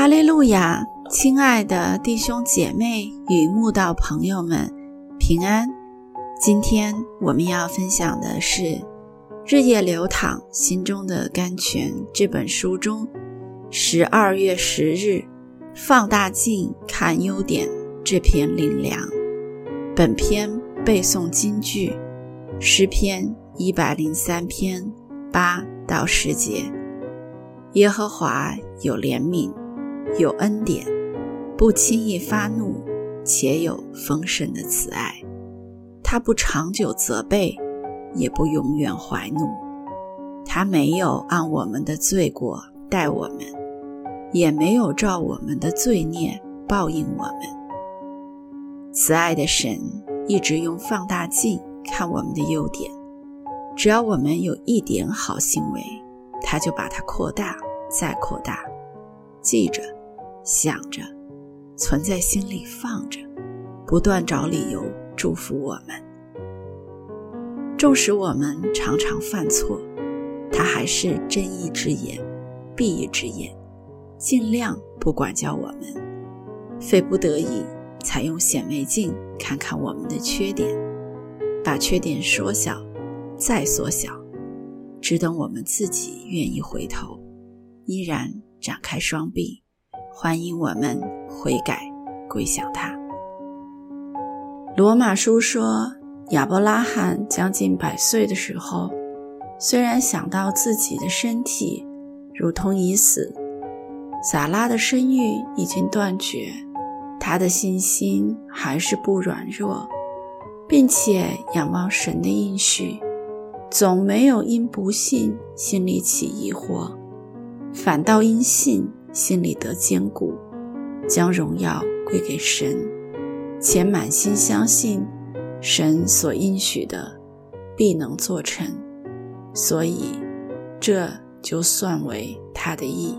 哈利路亚，亲爱的弟兄姐妹与慕道朋友们，平安！今天我们要分享的是《日夜流淌心中的甘泉》这本书中十二月十日放大镜看优点这篇灵粮。本篇背诵金句：诗篇一百零三篇八到十节。耶和华有怜悯。有恩典，不轻易发怒，且有丰盛的慈爱。他不长久责备，也不永远怀怒。他没有按我们的罪过待我们，也没有照我们的罪孽报应我们。慈爱的神一直用放大镜看我们的优点，只要我们有一点好行为，他就把它扩大，再扩大。记着。想着，存在心里放着，不断找理由祝福我们。纵使我们常常犯错，他还是睁一只眼闭一只眼，尽量不管教我们。非不得已，才用显微镜看看我们的缺点，把缺点缩小，再缩小，只等我们自己愿意回头，依然展开双臂。欢迎我们悔改归向他。罗马书说，亚伯拉罕将近百岁的时候，虽然想到自己的身体如同已死，撒拉的生育已经断绝，他的信心还是不软弱，并且仰望神的应许，总没有因不信心里起疑惑，反倒因信。心里得坚固，将荣耀归给神，且满心相信神所应许的必能做成，所以这就算为他的意。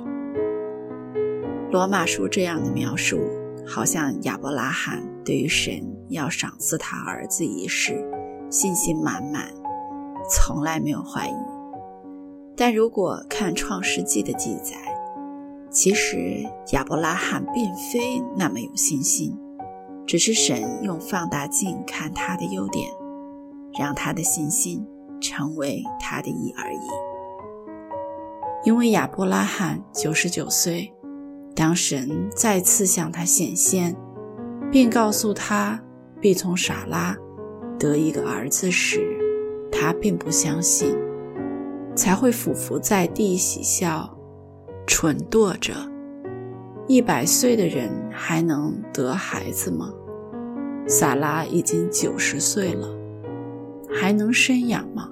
罗马书这样的描述，好像亚伯拉罕对于神要赏赐他儿子一事信心满满，从来没有怀疑。但如果看创世纪的记载，其实亚伯拉罕并非那么有信心，只是神用放大镜看他的优点，让他的信心成为他的意而已。因为亚伯拉罕九十九岁，当神再次向他显现，并告诉他必从傻拉得一个儿子时，他并不相信，才会俯伏在地喜笑。蠢惰着，一百岁的人还能得孩子吗？萨拉已经九十岁了，还能生养吗？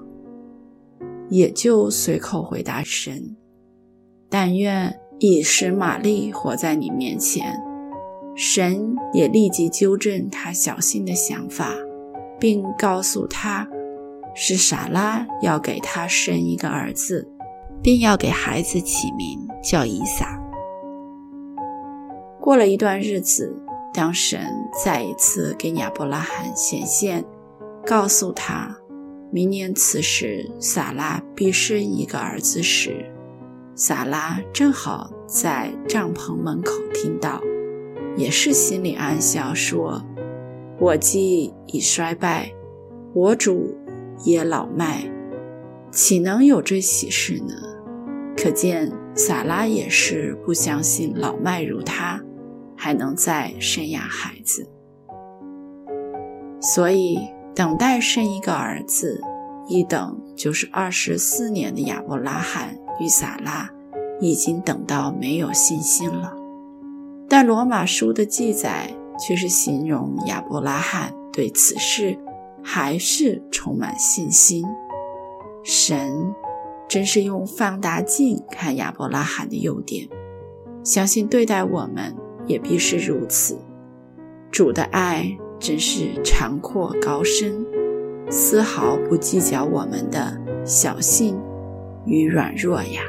也就随口回答神：“但愿以使玛丽活在你面前。”神也立即纠正他小心的想法，并告诉他，是傻拉要给他生一个儿子。并要给孩子起名叫以撒。过了一段日子，当神再一次给亚伯拉罕显现，告诉他明年此时撒拉必生一个儿子时，撒拉正好在帐篷门口听到，也是心里暗笑，说：“我既已衰败，我主也老迈，岂能有这喜事呢？”可见萨拉也是不相信老迈如他还能再生养孩子，所以等待生一个儿子，一等就是二十四年的亚伯拉罕与萨拉已经等到没有信心了。但罗马书的记载却是形容亚伯拉罕对此事还是充满信心，神。真是用放大镜看亚伯拉罕的优点，相信对待我们也必是如此。主的爱真是长阔高深，丝毫不计较我们的小性与软弱呀。